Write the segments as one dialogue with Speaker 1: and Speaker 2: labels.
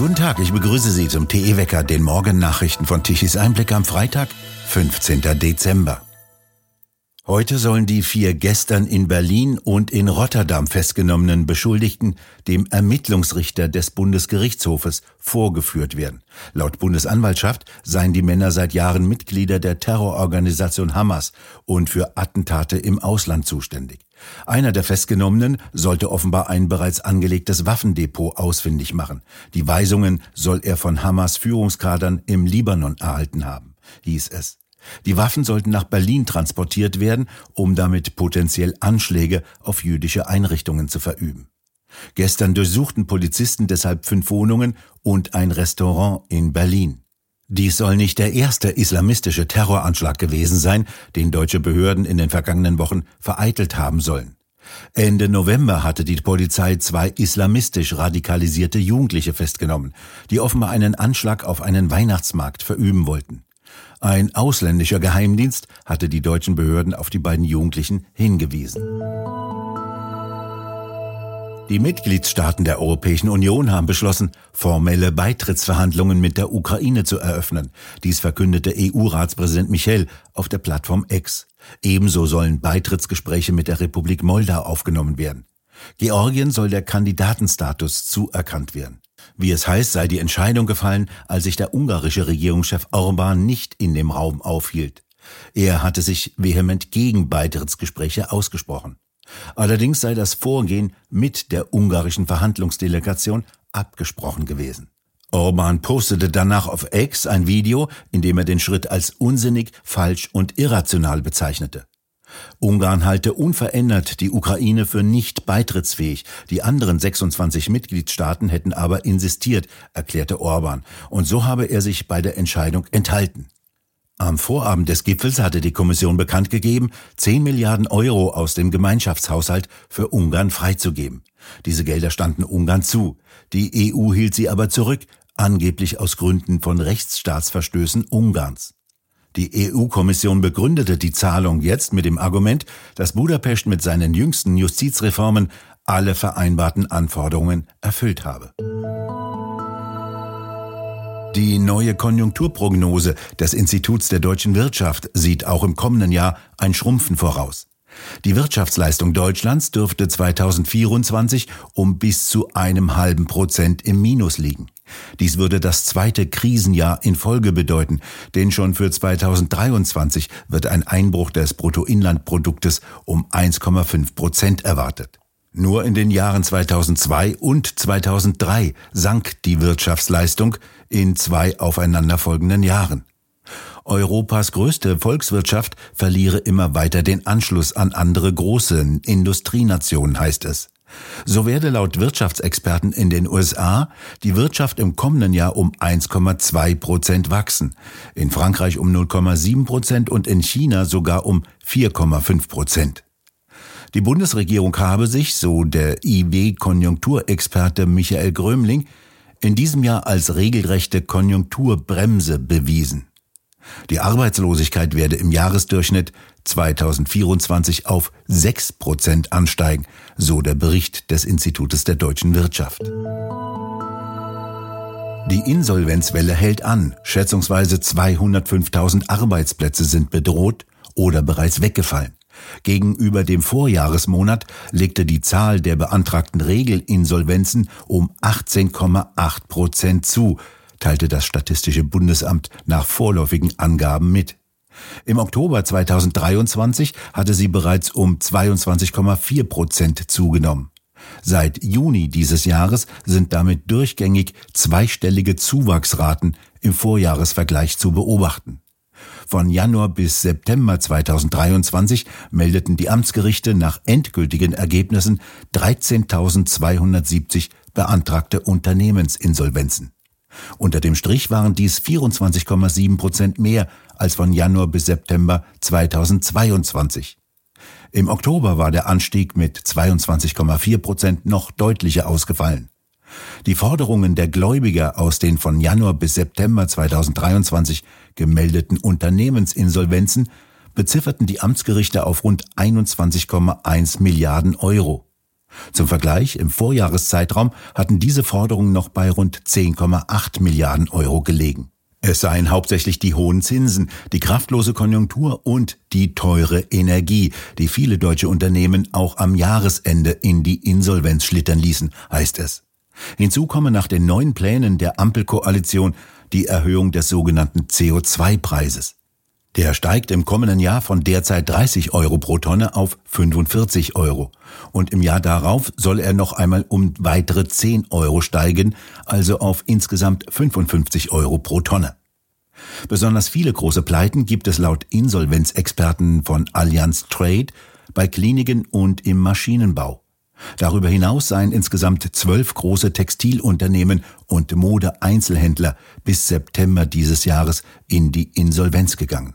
Speaker 1: Guten Tag, ich begrüße Sie zum TE Wecker, den Morgennachrichten von Tichys Einblick am Freitag, 15. Dezember. Heute sollen die vier gestern in Berlin und in Rotterdam festgenommenen Beschuldigten dem Ermittlungsrichter des Bundesgerichtshofes vorgeführt werden. Laut Bundesanwaltschaft seien die Männer seit Jahren Mitglieder der Terrororganisation Hamas und für Attentate im Ausland zuständig. Einer der Festgenommenen sollte offenbar ein bereits angelegtes Waffendepot ausfindig machen. Die Weisungen soll er von Hamas Führungskadern im Libanon erhalten haben, hieß es. Die Waffen sollten nach Berlin transportiert werden, um damit potenziell Anschläge auf jüdische Einrichtungen zu verüben. Gestern durchsuchten Polizisten deshalb fünf Wohnungen und ein Restaurant in Berlin. Dies soll nicht der erste islamistische Terroranschlag gewesen sein, den deutsche Behörden in den vergangenen Wochen vereitelt haben sollen. Ende November hatte die Polizei zwei islamistisch radikalisierte Jugendliche festgenommen, die offenbar einen Anschlag auf einen Weihnachtsmarkt verüben wollten. Ein ausländischer Geheimdienst hatte die deutschen Behörden auf die beiden Jugendlichen hingewiesen. Die Mitgliedstaaten der Europäischen Union haben beschlossen, formelle Beitrittsverhandlungen mit der Ukraine zu eröffnen. Dies verkündete EU-Ratspräsident Michel auf der Plattform X. Ebenso sollen Beitrittsgespräche mit der Republik Moldau aufgenommen werden. Georgien soll der Kandidatenstatus zuerkannt werden. Wie es heißt, sei die Entscheidung gefallen, als sich der ungarische Regierungschef Orban nicht in dem Raum aufhielt. Er hatte sich vehement gegen Beitrittsgespräche ausgesprochen. Allerdings sei das Vorgehen mit der ungarischen Verhandlungsdelegation abgesprochen gewesen. Orban postete danach auf X ein Video, in dem er den Schritt als unsinnig, falsch und irrational bezeichnete. Ungarn halte unverändert die Ukraine für nicht beitrittsfähig. Die anderen 26 Mitgliedstaaten hätten aber insistiert, erklärte Orban. Und so habe er sich bei der Entscheidung enthalten. Am Vorabend des Gipfels hatte die Kommission bekannt gegeben, 10 Milliarden Euro aus dem Gemeinschaftshaushalt für Ungarn freizugeben. Diese Gelder standen Ungarn zu. Die EU hielt sie aber zurück, angeblich aus Gründen von Rechtsstaatsverstößen Ungarns. Die EU-Kommission begründete die Zahlung jetzt mit dem Argument, dass Budapest mit seinen jüngsten Justizreformen alle vereinbarten Anforderungen erfüllt habe. Die neue Konjunkturprognose des Instituts der deutschen Wirtschaft sieht auch im kommenden Jahr ein Schrumpfen voraus. Die Wirtschaftsleistung Deutschlands dürfte 2024 um bis zu einem halben Prozent im Minus liegen. Dies würde das zweite Krisenjahr in Folge bedeuten, denn schon für 2023 wird ein Einbruch des Bruttoinlandproduktes um 1,5 Prozent erwartet. Nur in den Jahren 2002 und 2003 sank die Wirtschaftsleistung in zwei aufeinanderfolgenden Jahren. Europas größte Volkswirtschaft verliere immer weiter den Anschluss an andere große Industrienationen, heißt es. So werde laut Wirtschaftsexperten in den USA die Wirtschaft im kommenden Jahr um 1,2 Prozent wachsen, in Frankreich um 0,7 Prozent und in China sogar um 4,5 Prozent. Die Bundesregierung habe sich, so der IW-Konjunkturexperte Michael Grömling, in diesem Jahr als regelrechte Konjunkturbremse bewiesen. Die Arbeitslosigkeit werde im Jahresdurchschnitt 2024 auf 6 Prozent ansteigen, so der Bericht des Institutes der deutschen Wirtschaft. Die Insolvenzwelle hält an. Schätzungsweise 205.000 Arbeitsplätze sind bedroht oder bereits weggefallen. Gegenüber dem Vorjahresmonat legte die Zahl der beantragten Regelinsolvenzen um 18,8 Prozent zu, teilte das Statistische Bundesamt nach vorläufigen Angaben mit. Im Oktober 2023 hatte sie bereits um 22,4 Prozent zugenommen. Seit Juni dieses Jahres sind damit durchgängig zweistellige Zuwachsraten im Vorjahresvergleich zu beobachten. Von Januar bis September 2023 meldeten die Amtsgerichte nach endgültigen Ergebnissen 13.270 beantragte Unternehmensinsolvenzen. Unter dem Strich waren dies 24,7 Prozent mehr als von Januar bis September 2022. Im Oktober war der Anstieg mit 22,4 Prozent noch deutlicher ausgefallen. Die Forderungen der Gläubiger aus den von Januar bis September 2023 gemeldeten Unternehmensinsolvenzen bezifferten die Amtsgerichte auf rund 21,1 Milliarden Euro. Zum Vergleich, im Vorjahreszeitraum hatten diese Forderungen noch bei rund 10,8 Milliarden Euro gelegen. Es seien hauptsächlich die hohen Zinsen, die kraftlose Konjunktur und die teure Energie, die viele deutsche Unternehmen auch am Jahresende in die Insolvenz schlittern ließen, heißt es. Hinzu komme nach den neuen Plänen der Ampelkoalition die Erhöhung des sogenannten CO2-Preises. Der steigt im kommenden Jahr von derzeit 30 Euro pro Tonne auf 45 Euro. Und im Jahr darauf soll er noch einmal um weitere 10 Euro steigen, also auf insgesamt 55 Euro pro Tonne. Besonders viele große Pleiten gibt es laut Insolvenzexperten von Allianz Trade bei Kliniken und im Maschinenbau. Darüber hinaus seien insgesamt zwölf große Textilunternehmen und Modeeinzelhändler bis September dieses Jahres in die Insolvenz gegangen.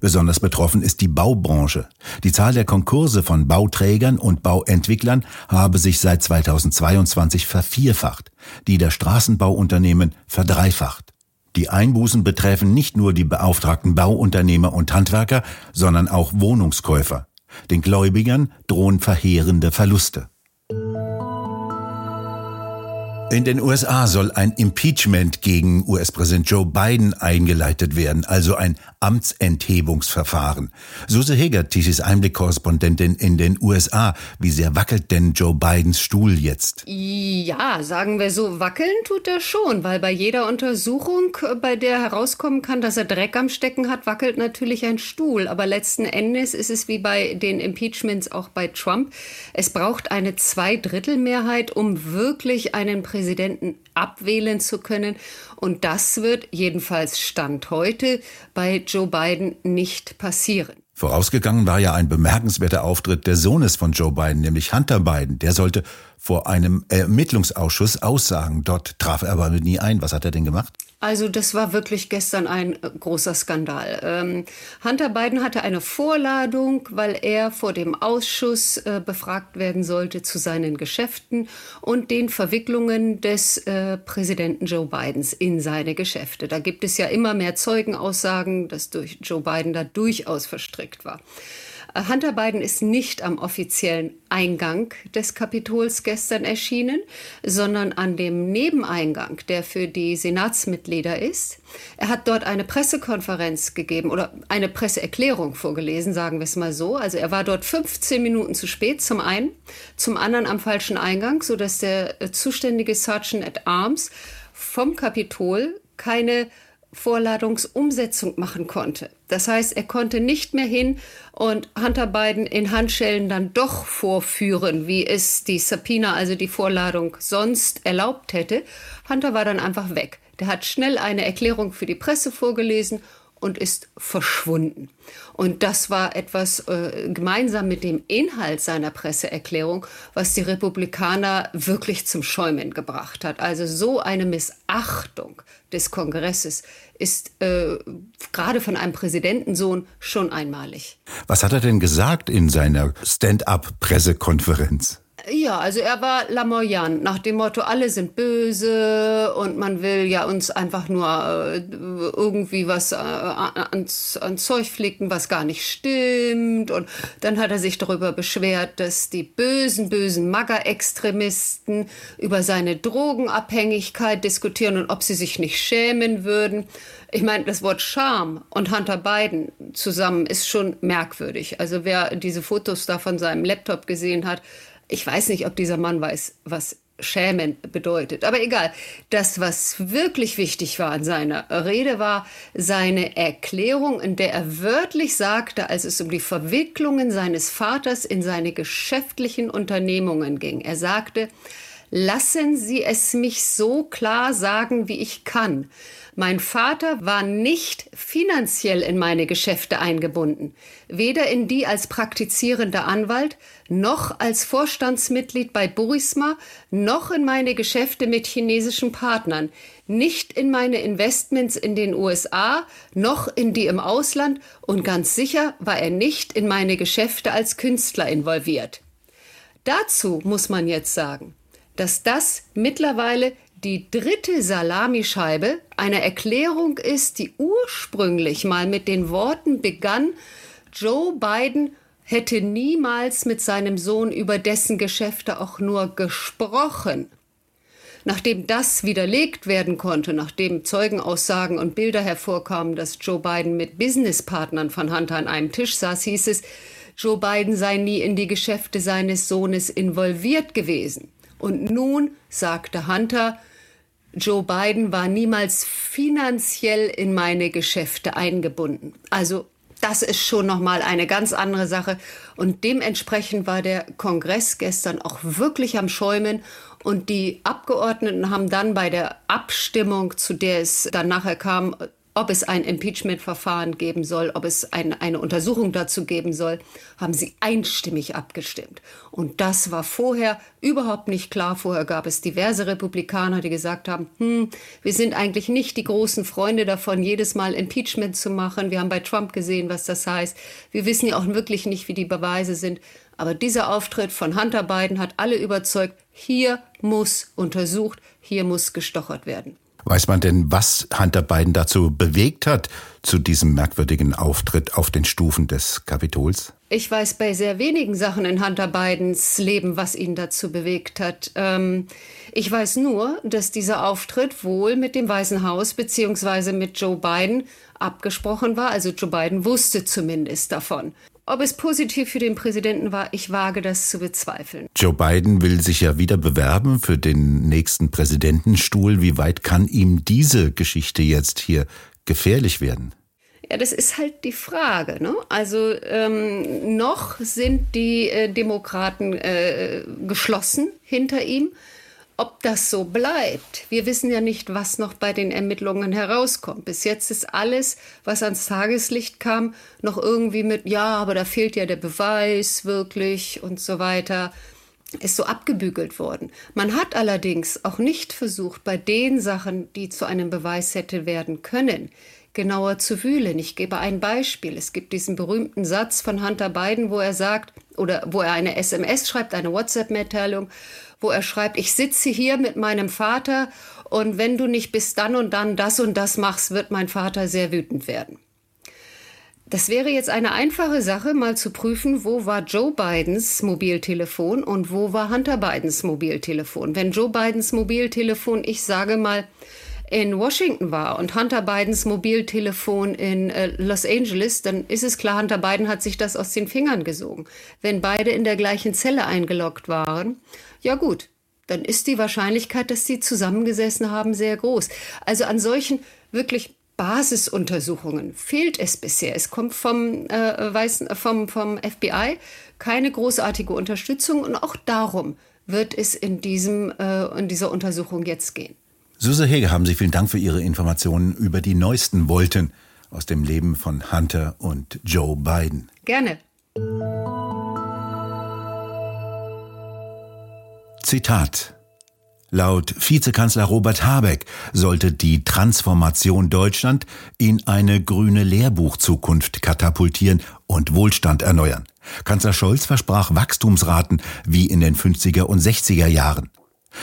Speaker 1: Besonders betroffen ist die Baubranche. Die Zahl der Konkurse von Bauträgern und Bauentwicklern habe sich seit 2022 vervierfacht, die der Straßenbauunternehmen verdreifacht. Die Einbußen betreffen nicht nur die beauftragten Bauunternehmer und Handwerker, sondern auch Wohnungskäufer. Den Gläubigern drohen verheerende Verluste. In den USA soll ein Impeachment gegen US-Präsident Joe Biden eingeleitet werden, also ein Amtsenthebungsverfahren. Suse Heger, Tischis Einblick-Korrespondentin in den USA. Wie sehr wackelt denn Joe Bidens Stuhl jetzt?
Speaker 2: Ja, sagen wir so, wackeln tut er schon, weil bei jeder Untersuchung, bei der herauskommen kann, dass er Dreck am Stecken hat, wackelt natürlich ein Stuhl. Aber letzten Endes ist es wie bei den Impeachments auch bei Trump. Es braucht eine Zweidrittelmehrheit, um wirklich einen Präsidenten abwählen zu können. Und das wird jedenfalls Stand heute bei Joe Biden nicht passieren.
Speaker 1: Vorausgegangen war ja ein bemerkenswerter Auftritt des Sohnes von Joe Biden, nämlich Hunter Biden. Der sollte vor einem Ermittlungsausschuss aussagen. Dort traf er aber nie ein. Was hat er denn gemacht?
Speaker 2: Also das war wirklich gestern ein äh, großer Skandal. Ähm, Hunter Biden hatte eine Vorladung, weil er vor dem Ausschuss äh, befragt werden sollte zu seinen Geschäften und den Verwicklungen des äh, Präsidenten Joe Bidens in seine Geschäfte. Da gibt es ja immer mehr Zeugenaussagen, dass durch Joe Biden da durchaus verstrickt war. Hunter Biden ist nicht am offiziellen Eingang des Kapitols gestern erschienen, sondern an dem Nebeneingang, der für die Senatsmitglieder ist. Er hat dort eine Pressekonferenz gegeben oder eine Presseerklärung vorgelesen, sagen wir es mal so. Also er war dort 15 Minuten zu spät, zum einen, zum anderen am falschen Eingang, sodass der äh, zuständige Sergeant at Arms vom Kapitol keine Vorladungsumsetzung machen konnte. Das heißt, er konnte nicht mehr hin und Hunter Biden in Handschellen dann doch vorführen, wie es die Subpoena, also die Vorladung, sonst erlaubt hätte. Hunter war dann einfach weg. Der hat schnell eine Erklärung für die Presse vorgelesen und ist verschwunden. Und das war etwas äh, gemeinsam mit dem Inhalt seiner Presseerklärung, was die Republikaner wirklich zum Schäumen gebracht hat. Also so eine Missachtung des Kongresses ist äh, gerade von einem Präsidentensohn schon einmalig.
Speaker 1: Was hat er denn gesagt in seiner Stand-up-Pressekonferenz?
Speaker 2: Ja, also er war lamoyant, nach dem Motto, alle sind böse und man will ja uns einfach nur äh, irgendwie was äh, ans, ans Zeug flicken, was gar nicht stimmt. Und dann hat er sich darüber beschwert, dass die bösen, bösen MAGA-Extremisten über seine Drogenabhängigkeit diskutieren und ob sie sich nicht schämen würden. Ich meine, das Wort Scham und Hunter Biden zusammen ist schon merkwürdig. Also wer diese Fotos da von seinem Laptop gesehen hat, ich weiß nicht, ob dieser Mann weiß, was schämen bedeutet. Aber egal. Das, was wirklich wichtig war an seiner Rede, war seine Erklärung, in der er wörtlich sagte, als es um die Verwicklungen seines Vaters in seine geschäftlichen Unternehmungen ging. Er sagte, lassen Sie es mich so klar sagen, wie ich kann. Mein Vater war nicht finanziell in meine Geschäfte eingebunden, weder in die als praktizierender Anwalt, noch als Vorstandsmitglied bei Burisma, noch in meine Geschäfte mit chinesischen Partnern, nicht in meine Investments in den USA, noch in die im Ausland und ganz sicher war er nicht in meine Geschäfte als Künstler involviert. Dazu muss man jetzt sagen, dass das mittlerweile die dritte Salamischeibe einer Erklärung ist, die ursprünglich mal mit den Worten begann, Joe Biden hätte niemals mit seinem Sohn über dessen Geschäfte auch nur gesprochen. Nachdem das widerlegt werden konnte, nachdem Zeugenaussagen und Bilder hervorkamen, dass Joe Biden mit Businesspartnern von Hunter an einem Tisch saß, hieß es, Joe Biden sei nie in die Geschäfte seines Sohnes involviert gewesen. Und nun sagte Hunter, Joe Biden war niemals finanziell in meine Geschäfte eingebunden. Also das ist schon noch mal eine ganz andere Sache und dementsprechend war der Kongress gestern auch wirklich am Schäumen und die Abgeordneten haben dann bei der Abstimmung, zu der es dann nachher kam, ob es ein Impeachment-Verfahren geben soll, ob es ein, eine Untersuchung dazu geben soll, haben sie einstimmig abgestimmt. Und das war vorher überhaupt nicht klar. Vorher gab es diverse Republikaner, die gesagt haben, hm, wir sind eigentlich nicht die großen Freunde davon, jedes Mal Impeachment zu machen. Wir haben bei Trump gesehen, was das heißt. Wir wissen ja auch wirklich nicht, wie die Beweise sind. Aber dieser Auftritt von Hunter Biden hat alle überzeugt, hier muss untersucht, hier muss gestochert werden.
Speaker 1: Weiß man denn, was Hunter Biden dazu bewegt hat, zu diesem merkwürdigen Auftritt auf den Stufen des Kapitols?
Speaker 2: Ich weiß bei sehr wenigen Sachen in Hunter Bidens Leben, was ihn dazu bewegt hat. Ähm, ich weiß nur, dass dieser Auftritt wohl mit dem Weißen Haus beziehungsweise mit Joe Biden abgesprochen war. Also Joe Biden wusste zumindest davon. Ob es positiv für den Präsidenten war, ich wage das zu bezweifeln.
Speaker 1: Joe Biden will sich ja wieder bewerben für den nächsten Präsidentenstuhl. Wie weit kann ihm diese Geschichte jetzt hier gefährlich werden?
Speaker 2: Ja, das ist halt die Frage. Ne? Also ähm, noch sind die äh, Demokraten äh, geschlossen hinter ihm ob das so bleibt. Wir wissen ja nicht, was noch bei den Ermittlungen herauskommt. Bis jetzt ist alles, was ans Tageslicht kam, noch irgendwie mit, ja, aber da fehlt ja der Beweis wirklich und so weiter, ist so abgebügelt worden. Man hat allerdings auch nicht versucht, bei den Sachen, die zu einem Beweis hätte werden können, genauer zu wühlen. Ich gebe ein Beispiel. Es gibt diesen berühmten Satz von Hunter Biden, wo er sagt, oder wo er eine SMS schreibt, eine WhatsApp-Mitteilung, wo er schreibt, ich sitze hier mit meinem Vater und wenn du nicht bis dann und dann das und das machst, wird mein Vater sehr wütend werden. Das wäre jetzt eine einfache Sache, mal zu prüfen, wo war Joe Bidens Mobiltelefon und wo war Hunter Bidens Mobiltelefon. Wenn Joe Bidens Mobiltelefon, ich sage mal, in Washington war und Hunter Bidens Mobiltelefon in äh, Los Angeles, dann ist es klar, Hunter Biden hat sich das aus den Fingern gesogen. Wenn beide in der gleichen Zelle eingeloggt waren, ja gut, dann ist die Wahrscheinlichkeit, dass sie zusammengesessen haben, sehr groß. Also an solchen wirklich Basisuntersuchungen fehlt es bisher. Es kommt vom, äh, Weißen, vom, vom FBI keine großartige Unterstützung und auch darum wird es in, diesem, äh, in dieser Untersuchung jetzt gehen.
Speaker 1: Suse Hege, haben Sie vielen Dank für Ihre Informationen über die neuesten Wolten aus dem Leben von Hunter und Joe Biden.
Speaker 2: Gerne.
Speaker 1: Zitat Laut Vizekanzler Robert Habeck sollte die Transformation Deutschland in eine grüne Lehrbuchzukunft katapultieren und Wohlstand erneuern. Kanzler Scholz versprach Wachstumsraten wie in den 50er und 60er Jahren.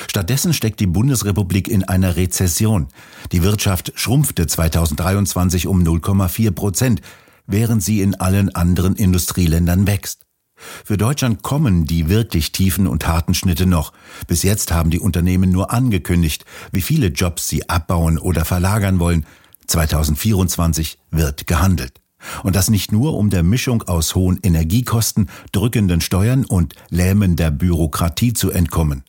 Speaker 1: Stattdessen steckt die Bundesrepublik in einer Rezession. Die Wirtschaft schrumpfte 2023 um 0,4 Prozent, während sie in allen anderen Industrieländern wächst. Für Deutschland kommen die wirklich tiefen und harten Schnitte noch. Bis jetzt haben die Unternehmen nur angekündigt, wie viele Jobs sie abbauen oder verlagern wollen. 2024 wird gehandelt. Und das nicht nur um der Mischung aus hohen Energiekosten, drückenden Steuern und lähmender Bürokratie zu entkommen.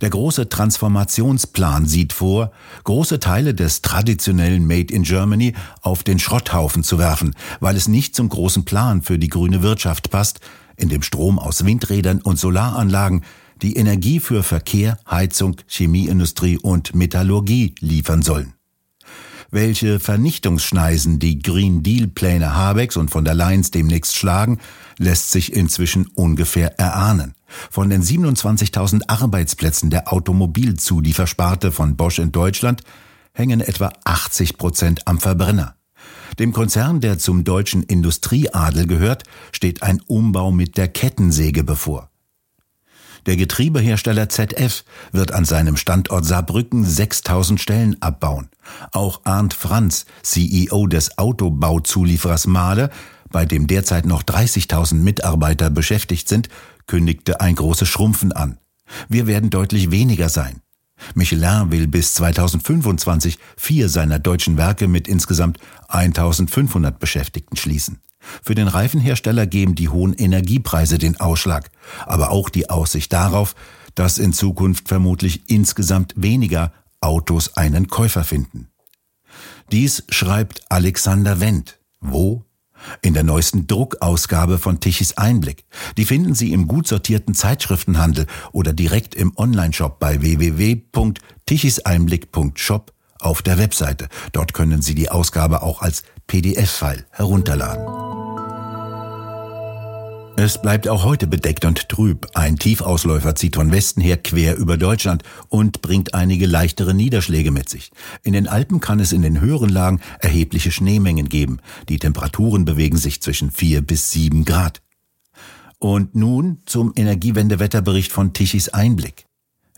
Speaker 1: Der große Transformationsplan sieht vor, große Teile des traditionellen Made in Germany auf den Schrotthaufen zu werfen, weil es nicht zum großen Plan für die grüne Wirtschaft passt, in dem Strom aus Windrädern und Solaranlagen die Energie für Verkehr, Heizung, Chemieindustrie und Metallurgie liefern sollen. Welche Vernichtungsschneisen die Green Deal Pläne Habecks und von der Leyen's demnächst schlagen, lässt sich inzwischen ungefähr erahnen. Von den 27.000 Arbeitsplätzen der Automobilzuliefersparte von Bosch in Deutschland hängen etwa 80 Prozent am Verbrenner. Dem Konzern, der zum deutschen Industrieadel gehört, steht ein Umbau mit der Kettensäge bevor. Der Getriebehersteller ZF wird an seinem Standort Saarbrücken 6000 Stellen abbauen. Auch Arndt Franz, CEO des Autobauzulieferers Mahle, bei dem derzeit noch 30.000 Mitarbeiter beschäftigt sind, kündigte ein großes Schrumpfen an. Wir werden deutlich weniger sein. Michelin will bis 2025 vier seiner deutschen Werke mit insgesamt 1500 Beschäftigten schließen. Für den Reifenhersteller geben die hohen Energiepreise den Ausschlag, aber auch die Aussicht darauf, dass in Zukunft vermutlich insgesamt weniger Autos einen Käufer finden. Dies schreibt Alexander Wendt. Wo? In der neuesten Druckausgabe von Tichys Einblick. Die finden Sie im gut sortierten Zeitschriftenhandel oder direkt im Onlineshop bei www.tichiseinblick.shop auf der Webseite. Dort können Sie die Ausgabe auch als PDF-File herunterladen. Es bleibt auch heute bedeckt und trüb. Ein Tiefausläufer zieht von Westen her quer über Deutschland und bringt einige leichtere Niederschläge mit sich. In den Alpen kann es in den höheren Lagen erhebliche Schneemengen geben. Die Temperaturen bewegen sich zwischen vier bis sieben Grad. Und nun zum Energiewendewetterbericht von Tichys Einblick.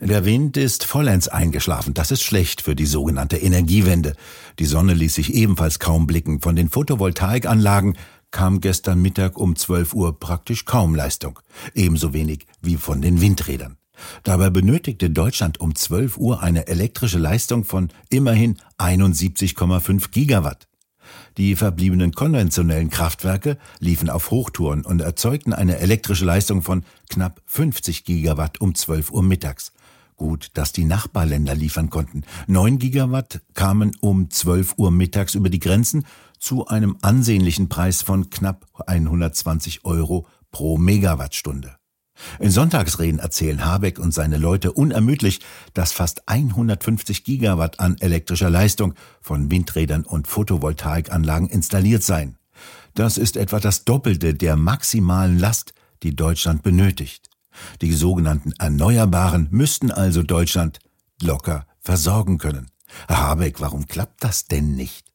Speaker 1: Der Wind ist vollends eingeschlafen. Das ist schlecht für die sogenannte Energiewende. Die Sonne ließ sich ebenfalls kaum blicken. Von den Photovoltaikanlagen kam gestern Mittag um 12 Uhr praktisch kaum Leistung, ebenso wenig wie von den Windrädern. Dabei benötigte Deutschland um 12 Uhr eine elektrische Leistung von immerhin 71,5 Gigawatt. Die verbliebenen konventionellen Kraftwerke liefen auf Hochtouren und erzeugten eine elektrische Leistung von knapp 50 Gigawatt um 12 Uhr mittags. Gut, dass die Nachbarländer liefern konnten. 9 Gigawatt kamen um 12 Uhr mittags über die Grenzen zu einem ansehnlichen Preis von knapp 120 Euro pro Megawattstunde. In Sonntagsreden erzählen Habeck und seine Leute unermüdlich, dass fast 150 Gigawatt an elektrischer Leistung von Windrädern und Photovoltaikanlagen installiert seien. Das ist etwa das Doppelte der maximalen Last, die Deutschland benötigt. Die sogenannten Erneuerbaren müssten also Deutschland locker versorgen können. Herr Habeck, warum klappt das denn nicht?